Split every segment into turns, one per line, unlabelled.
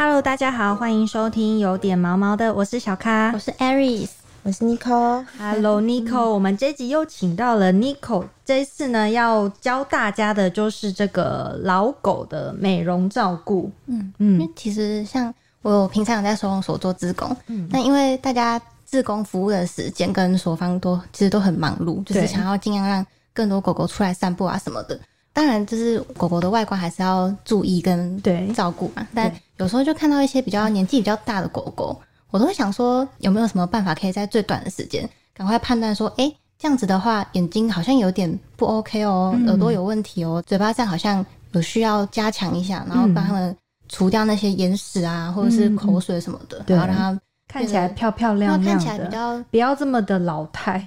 Hello，大家好，欢迎收听有点毛毛的，我是小咖，
我是 Aries，
我是 Nico。
Hello，Nico，我们这集又请到了 Nico，这一次呢要教大家的就是这个老狗的美容照顾。
嗯嗯，因为其实像我平常有在收容所做志工，嗯，那因为大家志工服务的时间跟所方都其实都很忙碌，就是想要尽量让更多狗狗出来散步啊什么的。当然，就是狗狗的外观还是要注意跟对照顾嘛。但有时候就看到一些比较年纪比较大的狗狗，我都会想说，有没有什么办法可以在最短的时间赶快判断说，哎，这样子的话，眼睛好像有点不 OK 哦，耳朵有问题哦，嘴巴这样好像有需要加强一下，然后帮他们除掉那些眼屎啊，或者是口水什么的，然后让它。
看起来漂漂亮亮
的，比较
不要这么的老态，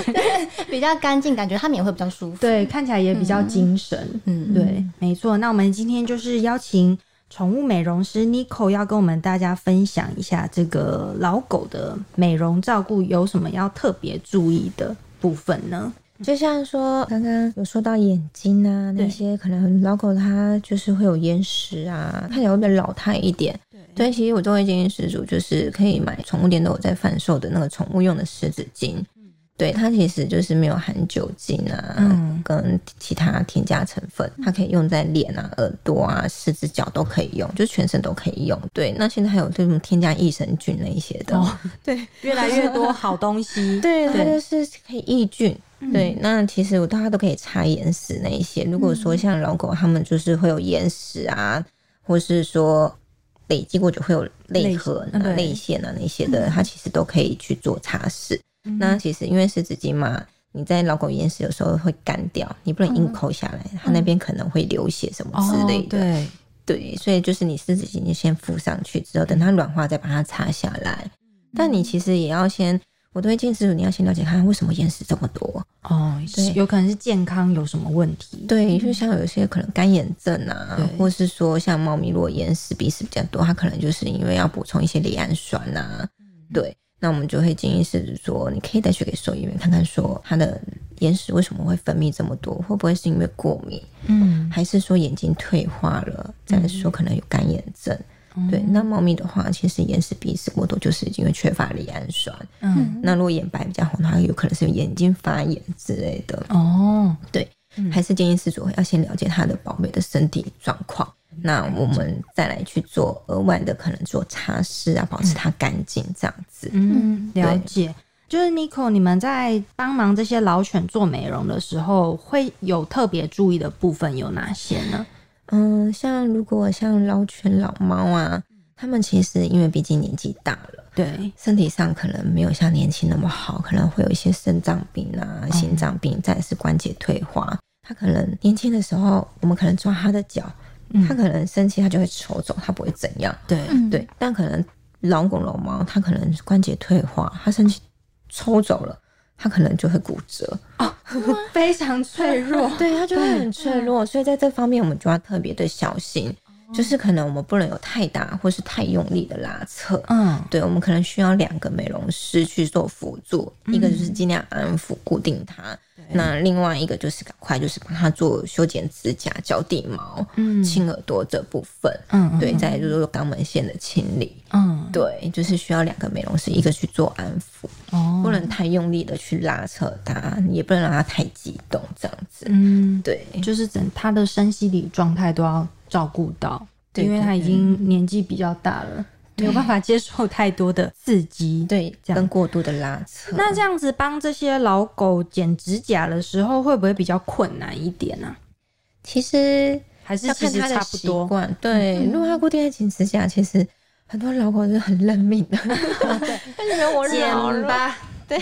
比较干净，感觉他们也会比较舒服。
对，看起来也比较精神。嗯，对，没错。那我们今天就是邀请宠物美容师 Nico 要跟我们大家分享一下这个老狗的美容照顾有什么要特别注意的部分呢？
就像说刚刚有说到眼睛啊，那些可能老狗它就是会有眼屎啊，看起来会变老态一点。对，其实我都会建议失主，就是可以买宠物店都有在贩售的那个宠物用的湿纸巾。对，它其实就是没有含酒精啊，跟其他添加成分，它可以用在脸啊、耳朵啊、四肢脚都可以用，就全身都可以用。对，那现在还有这种添加益生菌那一些的，
对，越来越多好东西。
对，它就是可以抑菌。对，那其实我大家都可以擦眼屎那一些。如果说像老狗，它们就是会有眼屎啊，或是说。累积过就会有泪痕啊、泪腺啊那些的，它其实都可以去做擦拭。那其实因为湿纸巾嘛，你在老狗眼屎有时候会干掉，你不能硬抠下来，它那边可能会流血什么之类的。
对
对，所以就是你湿纸巾就先敷上去，之后等它软化再把它擦下来。但你其实也要先。我都会建议师傅，你要先了解看为什么眼屎这么多
哦，对，有可能是健康有什么问题，
对，就像有些可能干眼症啊，或是说像猫咪如果眼屎鼻屎比较多，它可能就是因为要补充一些赖氨酸啊，对，那我们就会建议师傅说，你可以带去给兽医院看看，说它的眼屎为什么会分泌这么多，会不会是因为过敏，嗯，还是说眼睛退化了，再说可能有干眼症。对，那猫咪的话，其实眼屎、鼻屎过多就是因为缺乏赖氨酸。嗯，那如果眼白比较红的话，有可能是眼睛发炎之类的。哦，对，还是建议饲主要先了解它的宝贝的身体状况，那我们再来去做额外的可能做擦拭啊，保持它干净这样子。
嗯，了解。就是 Nico，你们在帮忙这些老犬做美容的时候，会有特别注意的部分有哪些呢？
嗯，像如果像老犬、老猫啊，他们其实因为毕竟年纪大了，
对
身体上可能没有像年轻那么好，可能会有一些肾脏病啊、心脏病，再是关节退化。他可能年轻的时候，我们可能抓他的脚，他可能生气，他就会抽走，他不会怎样。
对
对，但可能老狗、老猫，它可能关节退化，它生气抽走了。它可能就会骨折
哦，非常脆弱，
对，它就会很脆弱，所以在这方面我们就要特别的小心。就是可能我们不能有太大或是太用力的拉扯，嗯，对，我们可能需要两个美容师去做辅助，一个就是尽量安抚固定它，那另外一个就是赶快就是帮他做修剪指甲、脚底毛、嗯，清耳朵这部分，嗯，对，再就是说肛门腺的清理，嗯，对，就是需要两个美容师，一个去做安抚，哦，不能太用力的去拉扯它，也不能让它太激动，这样子，嗯，对，
就是整他的身心理状态都要。照顾到，因为他已经年纪比较大了，没有办法接受太多的刺激，
对，跟过度的拉扯。
那这样子帮这些老狗剪指甲的时候，会不会比较困难一点呢？
其实
还是其实差不多。
对，如果它固定在剪指甲，其实很多老狗是很认命的，
对，剪吧。
对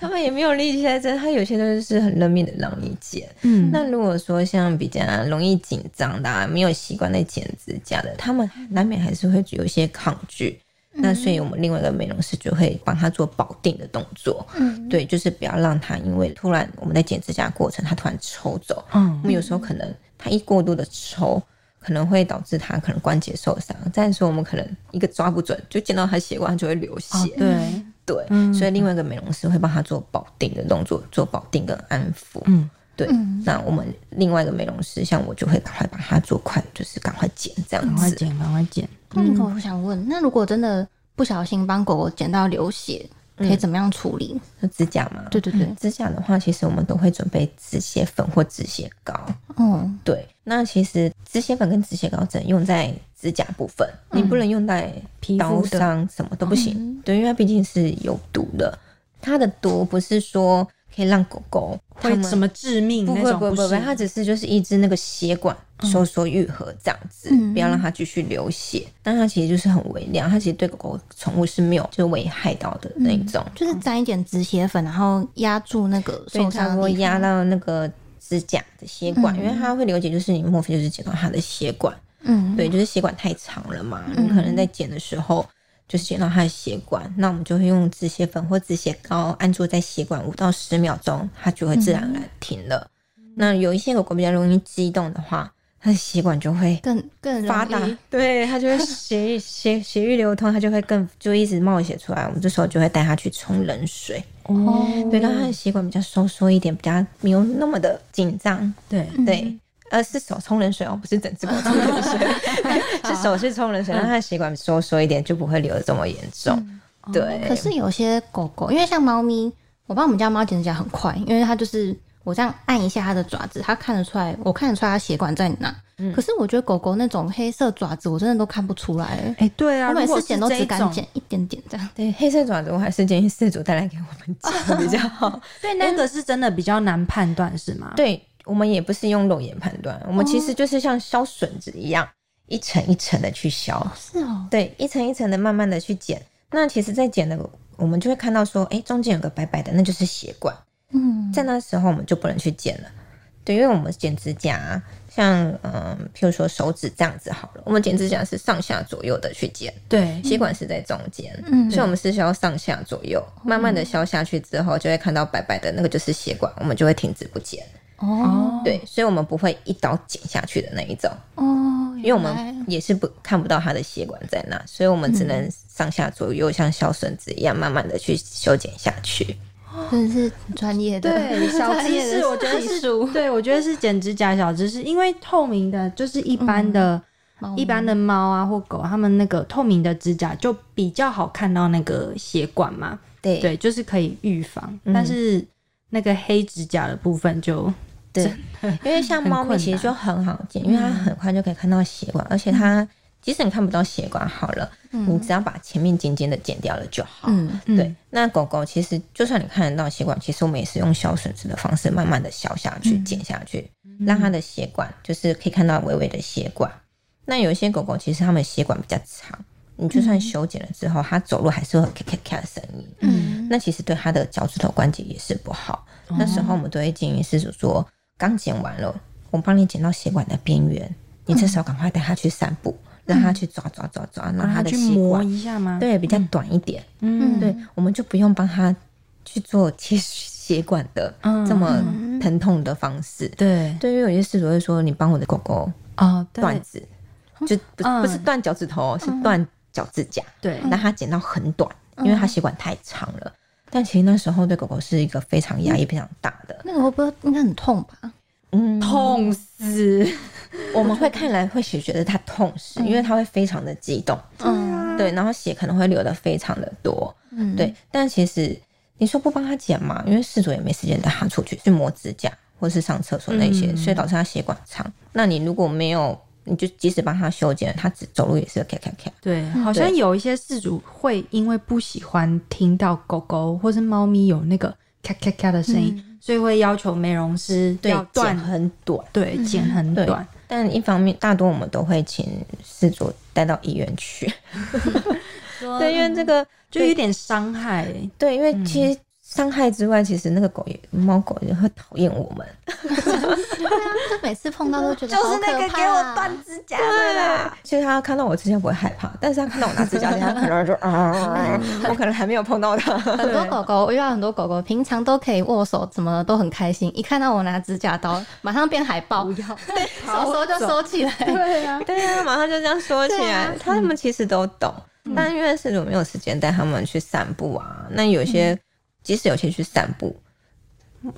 他们也没有力气在这，他有些都是很认命的让你剪。嗯，那如果说像比较容易紧张的、没有习惯在剪指甲的，他们难免还是会有一些抗拒。那所以我们另外一个美容师就会帮他做保定的动作。嗯，对，就是不要让他因为突然我们在剪指甲过程，他突然抽走。嗯，我们有时候可能他一过度的抽，可能会导致他可能关节受伤。再说我们可能一个抓不准，就见到他血管就会流血。
对。
对，所以另外一个美容师会帮他做保定的动作，做保定跟安抚。嗯，对。那我们另外一个美容师，像我就会赶快把它做快，就是赶快剪这样子。
赶快剪，赶快剪。
那我想问，那如果真的不小心帮狗狗剪到流血，可以怎么样处理？
就指甲嘛？
对对对，
指甲的话，其实我们都会准备止血粉或止血膏。
嗯，
对，那其实止血粉跟止血膏只能用在指甲部分，你不能用在刀上，什么都不行。对，因为它毕竟是有毒的，它的毒不是说。可以让狗狗
会什么致命？
不会不会不会，它只是就是抑制那个血管收缩愈合这样子，不要让它继续流血。但它其实就是很微量，它其实对狗狗宠物是没有就危害到的那种。
就是沾一点止血粉，然后压住那个受伤，
会压到那个指甲的血管，因为它会流血，就是你莫非就是剪到它的血管？嗯，对，就是血管太长了嘛，你可能在剪的时候。就是剪到它的血管，那我们就会用止血粉或止血膏按住在血管五到十秒钟，它就会自然而然停了。那有一些狗狗比较容易激动的话，它的血管就会
更更
发达，对它就会血 血血液流通，它就会更就一直冒血出来。我们这时候就会带它去冲冷水，哦，对，让它的血管比较收缩一点，比较没有那么的紧张。
对
对。呃，是手冲冷水哦，不是整只狗冲冷水，是手去冲冷水，让它的血管收缩一点，就不会流的这么严重。对。
可是有些狗狗，因为像猫咪，我帮我们家猫剪指甲很快，因为它就是我这样按一下它的爪子，它看得出来，我看得出来它血管在哪。嗯。可是我觉得狗狗那种黑色爪子，我真的都看不出来。
哎，对啊，
我每次剪都只敢剪一点点这样。
对，黑色爪子我还是建议饲主带来给我们剪比较好。
对，那个是真的比较难判断，是吗？
对。我们也不是用肉眼判断，我们其实就是像削笋子一样，一层一层的去削。
是哦，
对，一层一层的慢慢的去剪。那其实，在剪的我们就会看到说，哎，中间有个白白的，那就是血管。嗯，在那时候我们就不能去剪了。对，因为我们剪指甲，像嗯，譬如说手指这样子好了，我们剪指甲是上下左右的去剪。
对，
血管是在中间，嗯，所以我们是需要上下左右慢慢的削下去之后，就会看到白白的那个就是血管，我们就会停止不剪。哦，对，所以我们不会一刀剪下去的那一种。哦，因为我们也是不看不到它的血管在哪，所以我们只能上下左右像小笋子一样，慢慢的去修剪下去。
真的是专业的，
对 小知识，我觉得是，对我觉得是剪指甲小知识，因为透明的，就是一般的、一般的猫啊或狗，它们那个透明的指甲就比较好看到那个血管嘛，
对。
对，就是可以预防，但是那个黑指甲的部分就。
对，因为像猫咪其实就很好剪，因为它很快就可以看到血管，而且它即使你看不到血管好了，你只要把前面尖尖的剪掉了就好。嗯，对。那狗狗其实就算你看得到血管，其实我们也是用削笋子的方式，慢慢的削下去、剪下去，让它的血管就是可以看到微微的血管。那有一些狗狗其实它们血管比较长，你就算修剪了之后，它走路还是会咔咔咔的声音。嗯，那其实对它的脚趾头关节也是不好。那时候我们都会建议饲主说。刚剪完了，我帮你剪到血管的边缘，你这时候赶快带它去散步，让它去抓抓抓抓，让它的血管
一下吗？
对，比较短一点。嗯，对，我们就不用帮它去做切血管的这么疼痛的方式。
对，
对于有些事主会说，你帮我的狗狗
啊
断指，就不不是断脚趾头，是断脚趾甲。
对，
让它剪到很短，因为它血管太长了。但其实那时候对狗狗是一个非常压抑、非常大的。
那个会不会应该很痛吧？
嗯，痛死！
我们会看来会觉得它痛死，因为它会非常的激动。嗯，对，然后血可能会流的非常的多。嗯，对。但其实你说不帮它剪嘛？因为事主也没时间带它出去去磨指甲或是上厕所那些，所以导致它血管长。那你如果没有你就即使帮他修剪，他只走路也是咔咔咔。
对，好像有一些事主会因为不喜欢听到狗狗或是猫咪有那个咔咔咔的声音，所以会要求美容师要
剪很短，
对，剪很短。
但一方面，大多我们都会请事主带到医院去，对，因为这个
就有点伤害。
对，因为其实。伤害之外，其实那个狗也猫狗也会讨厌我们。
对啊，就每次碰到都觉得
就是那个给我断指甲的啦。
其实它看到我之前不会害怕，但是它看到我拿指甲，他 可能就啊，我可能还没有碰到它。
很多狗狗，我遇到很多狗狗，平常都可以握手，怎么都很开心，一看到我拿指甲刀，马上变海豹，
要
收收就收起来。
对呀，
对呀，马上就这样收起来。他们其实都懂，但因为是主没有时间带他们去散步啊，那有些。即使有些去散步，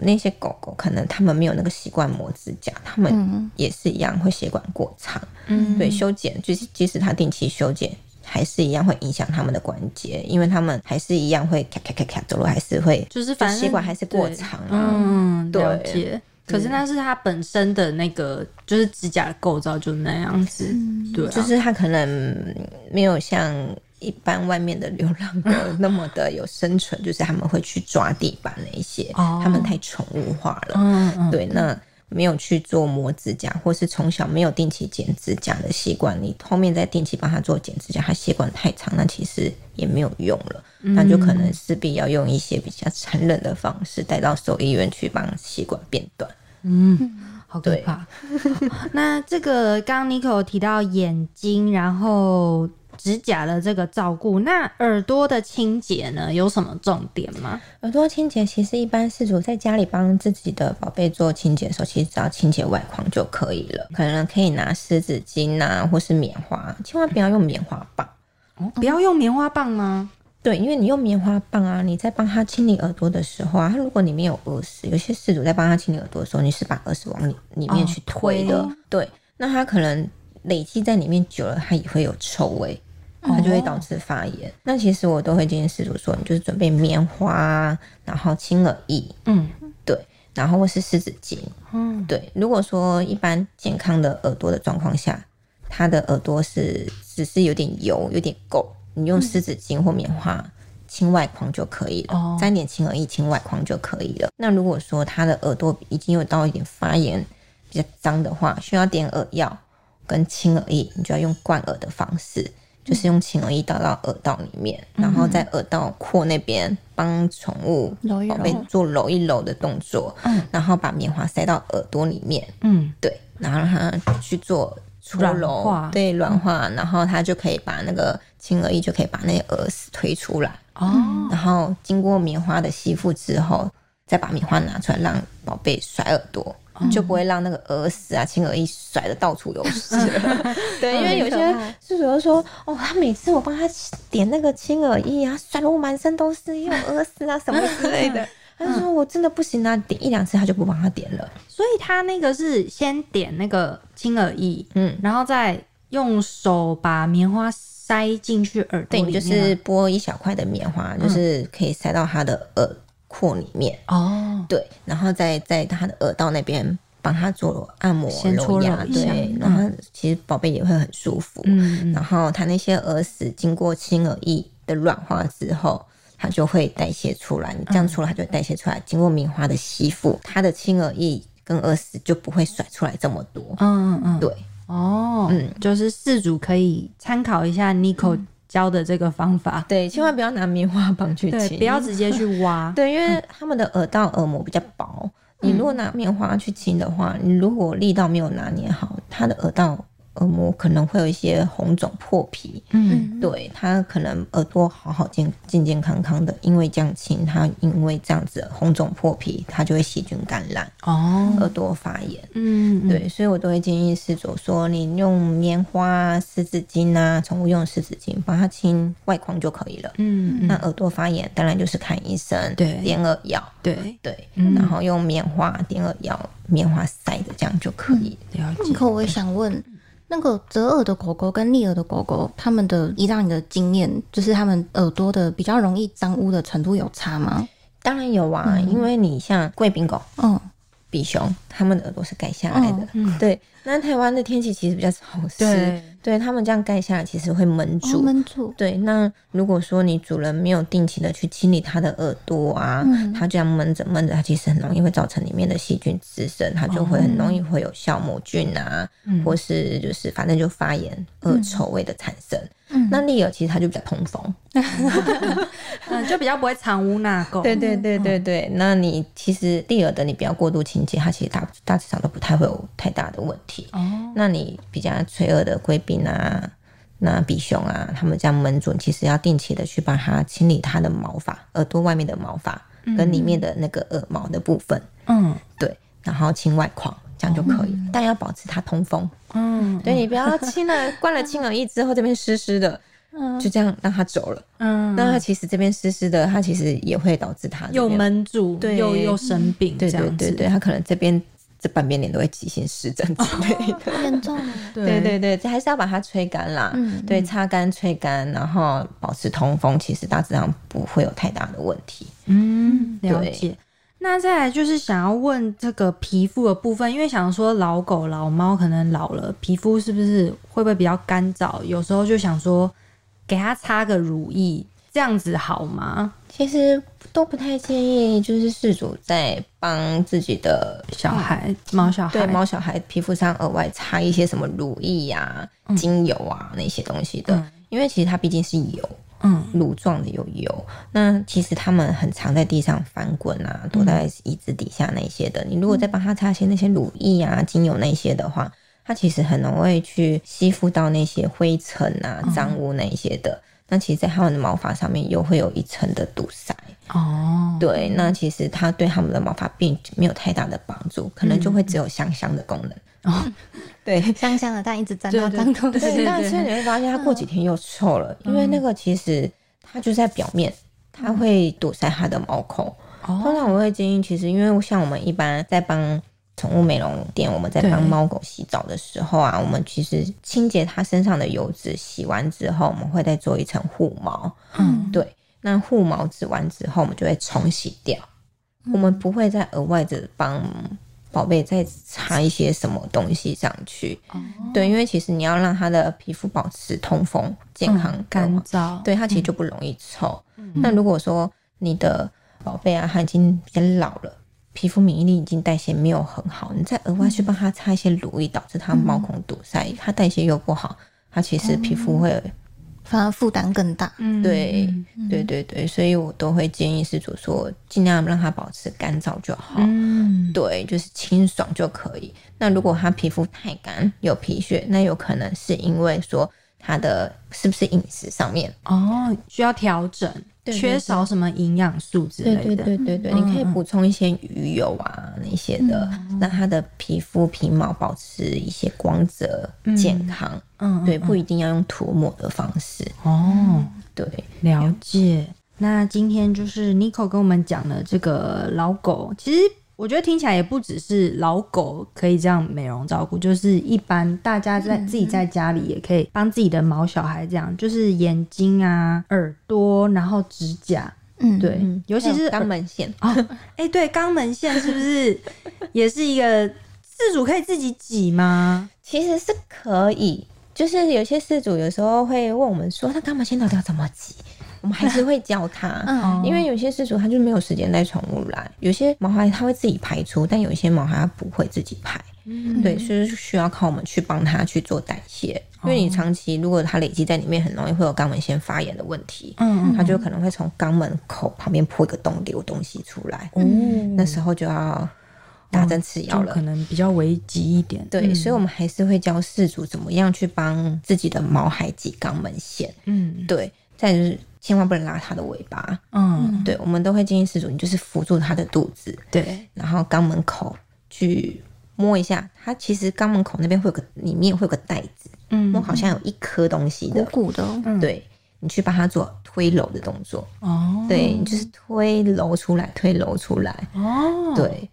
那些狗狗可能它们没有那个习惯磨指甲，它们也是一样会血管过长。嗯，对，修剪就是即使它定期修剪，还是一样会影响它们的关节，因为它们还是一样会咔咔咔咔走路，还是会
就是反正
血管还是过长啊。
嗯，了解。可是那是它本身的那个就是指甲的构造就那样子，对，
就是它可能没有像。一般外面的流浪狗那么的有生存，就是他们会去抓地板那一些，他们太宠物化了。嗯对，那没有去做磨指甲，或是从小没有定期剪指甲的习惯，你后面再定期帮他做剪指甲，他血管太长，那其实也没有用了，那就可能势必要用一些比较残忍的方式带到兽医院去帮血管变短。
嗯，好可怕。那这个刚刚 Nico 提到眼睛，然后。指甲的这个照顾，那耳朵的清洁呢，有什么重点吗？
耳朵清洁其实一般是主在家里帮自己的宝贝做清洁的时候，其实只要清洁外框就可以了。可能可以拿湿纸巾啊，或是棉花，千万不要用棉花棒
哦，不要用棉花棒吗？
对，因为你用棉花棒啊，你在帮他清理耳朵的时候啊，他如果里面有耳屎，有些事主在帮他清理耳朵的时候，你是把耳屎往里里面去推的，对，那他可能累积在里面久了，它也会有臭味。它就会导致发炎。那其实我都会建议饲主说，你就是准备棉花，然后清耳液，嗯，对，然后或是湿纸巾，嗯，对。如果说一般健康的耳朵的状况下，它的耳朵是只是有点油、有点垢，你用湿纸巾或棉花清外框就可以了，沾点清耳液清外框就可以了。那如果说它的耳朵已经有到一点发炎、比较脏的话，需要点耳药跟清耳液，你就要用灌耳的方式。就是用清耳液倒到耳道里面，然后在耳道廓那边帮宠物宝贝做揉一揉的动作，然后把棉花塞到耳朵里面，嗯，对，然后让它去做搓揉，对，软化，然后它就可以把那个轻而易就可以把那些耳屎推出来，哦，然后经过棉花的吸附之后，再把棉花拿出来让宝贝甩耳朵。就不会让那个耳屎啊、轻耳液甩的到处都是。对，因为有些是主要说，哦，他每次我帮他点那个轻耳液啊，甩的我满身都是，又耳屎啊什么之类的。他就说我真的不行啊，点一两次他就不帮他点了。
所以他那个是先点那个轻耳翼，嗯，然后再用手把棉花塞进去耳朵里面，
就是剥一小块的棉花，就是可以塞到他的耳。廓里面哦，对，然后再在他的耳道那边帮他做按摩揉压，对，然后其实宝贝也会很舒服。嗯，然后他那些耳屎经过轻耳液的软化之后，它就会代谢出来。你这样出来，它就代谢出来。经过棉花的吸附，它的轻耳液跟耳屎就不会甩出来这么多。嗯嗯嗯，对，
哦，嗯，就是四组可以参考一下 Nico。教的这个方法，
对，千万不要拿棉花棒去清，
不要直接去挖，
对，因为他们的耳道耳膜比较薄，你如果拿棉花去清的话，你如果力道没有拿捏好，它的耳道。耳膜可能会有一些红肿破皮，嗯，对，它可能耳朵好好健健健康康的，因为降清，它因为这样子红肿破皮，它就会细菌感染，哦，耳朵发炎，嗯，对，所以我都会建议饲主说，你用棉花、湿纸巾啊，宠物用湿纸巾帮它清外框就可以了，嗯，那耳朵发炎当然就是看医生，对，点耳药，
对。
对，然后用棉花点耳药，棉花塞的这样就可以。
了解。可我也想问。那个折耳的狗狗跟立耳的狗狗，他们的依照你的经验，就是他们耳朵的比较容易脏污的程度有差吗？
当然有啊，因为你像贵宾狗，嗯。比熊，他们的耳朵是盖下来的。对，那台湾的天气其实比较潮湿，对他们这样盖下来，其实会闷住。
闷住。
对，那如果说你主人没有定期的去清理它的耳朵啊，它这样闷着闷着，它其实很容易会造成里面的细菌滋生，它就会很容易会有酵母菌啊，或是就是反正就发炎、恶臭味的产生。那利尔其实它就比较通风，
嗯，就比较不会藏污纳垢。
对对对对对，那你其实利尔的你不要过度清洁，它其实大大致上都不太会有太大的问题。哦，那你比较脆弱的贵宾啊，那比熊啊，他们这样闷住，其实要定期的去帮它清理它的毛发，耳朵外面的毛发跟里面的那个耳毛的部分。嗯，对，然后清外框。这样就可以了，但要保持它通风。嗯，对你不要清了，灌了清耳液之后这边湿湿的，就这样让它走了。嗯，那它其实这边湿湿的，它其实也会导致它
又闷住，对，又又生病，
对对对对，它可能这边这半边脸都会急性湿疹之类的，
严重。
对对对，这还是要把它吹干啦。嗯，对，擦干、吹干，然后保持通风，其实大致上不会有太大的问题。
嗯，了解。那再来就是想要问这个皮肤的部分，因为想说老狗老猫可能老了，皮肤是不是会不会比较干燥？有时候就想说给它擦个乳液，这样子好吗？
其实都不太建议，就是事主在帮自己的
小孩猫小孩
对猫小孩皮肤上额外擦一些什么乳液呀、精油啊那些东西的，因为其实它毕竟是油。嗯，乳状的有油，那其实他们很常在地上翻滚啊，躲在椅子底下那些的。你如果再帮他擦些那些乳液啊、精油那些的话，它其实很容易去吸附到那些灰尘啊、脏污那些的。那其实，在他们的毛发上面又会有一层的堵塞。哦，对，那其实它对他们的毛发并没有太大的帮助，可能就会只有香香的功能。哦，对，
香香的，但一直沾到脏东西。
对，但是你会发现它过几天又臭了，因为那个其实它就在表面，它会堵塞它的毛孔。通常我会建议，其实因为像我们一般在帮宠物美容店，我们在帮猫狗洗澡的时候啊，我们其实清洁它身上的油脂，洗完之后，我们会再做一层护毛。嗯，对。那护毛指完之后，我们就会冲洗掉。我们不会再额外的帮宝贝再擦一些什么东西上去。对，因为其实你要让它的皮肤保持通风、健康、
干燥，
对它其实就不容易臭。那如果说你的宝贝啊，它已经比较老了，皮肤免疫力已经代谢没有很好，你再额外去帮他擦一些乳液，导致他毛孔堵塞，他代谢又不好，他其实皮肤会。
反而负担更大，
嗯，对，对对对，所以我都会建议饲主说，尽量让它保持干燥就好，嗯，对，就是清爽就可以。那如果他皮肤太干有皮屑，那有可能是因为说他的是不是饮食上面
哦需要调整。缺少什么营养素之类的，
对对对对对，你可以补充一些鱼油啊那些的，让它的皮肤皮毛保持一些光泽健康。嗯，对，不一定要用涂抹的方式。哦，对，
了解。那今天就是 n i c o 跟我们讲了这个老狗，其实。我觉得听起来也不只是老狗可以这样美容照顾，就是一般大家在自己在家里也可以帮自己的毛小孩这样，就是眼睛啊、耳朵，然后指甲，嗯，对，尤其是
肛门线
哦，哎，对，肛门线是不是也是一个饲主可以自己挤吗？
其实是可以，就是有些饲主有时候会问我们说，那肛门线到底要怎么挤？我们还是会教他，因为有些事主他就没有时间带宠物来，有些毛孩他会自己排出，但有一些毛孩他不会自己排，对，所以需要靠我们去帮他去做代谢。因为你长期如果它累积在里面，很容易会有肛门腺发炎的问题，嗯，它就可能会从肛门口旁边破一个洞流东西出来，嗯，那时候就要打针吃药了，
可能比较危急一点。
对，所以我们还是会教事主怎么样去帮自己的毛孩挤肛门腺，嗯，对，再就是。千万不能拉它的尾巴，嗯，对，我们都会建议饲主，你就是扶住它的肚子，
对，
然后肛门口去摸一下，它其实肛门口那边会有个，里面会有个袋子，嗯，摸好像有一颗东西的，
鼓鼓的，
对，你去帮它做推揉的动作，哦，对，你就是推揉出来，推揉出来，哦，对，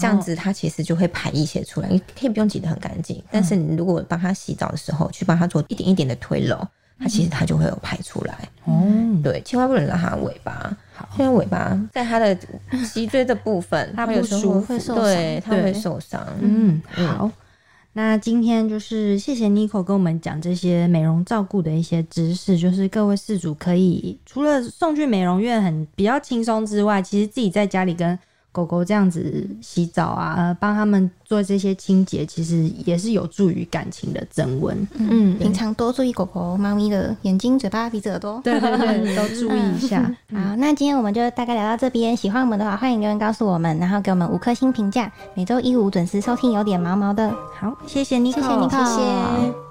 这样子它其实就会排一些出来，你可以不用挤得很干净，但是你如果帮它洗澡的时候，去帮它做一点一点的推揉。它其实它就会有排出来。哦，对，千万不能让它尾巴，因为尾巴在它的脊椎的部分，
它不舒服，
对，它会受伤。
嗯，好，那今天就是谢谢 Nico 跟我们讲这些美容照顾的一些知识，就是各位事主可以除了送去美容院很比较轻松之外，其实自己在家里跟。狗狗这样子洗澡啊，帮他们做这些清洁，其实也是有助于感情的增温。
嗯，平常多注意狗狗、猫咪的眼睛、嘴巴、鼻子、耳朵，
对对对，都注意一下。
好，那今天我们就大概聊到这边。喜欢我们的话，欢迎留言告诉我们，然后给我们五颗星评价。每周一五准时收听，有点毛毛的。
好，谢谢你，
谢谢你，谢谢。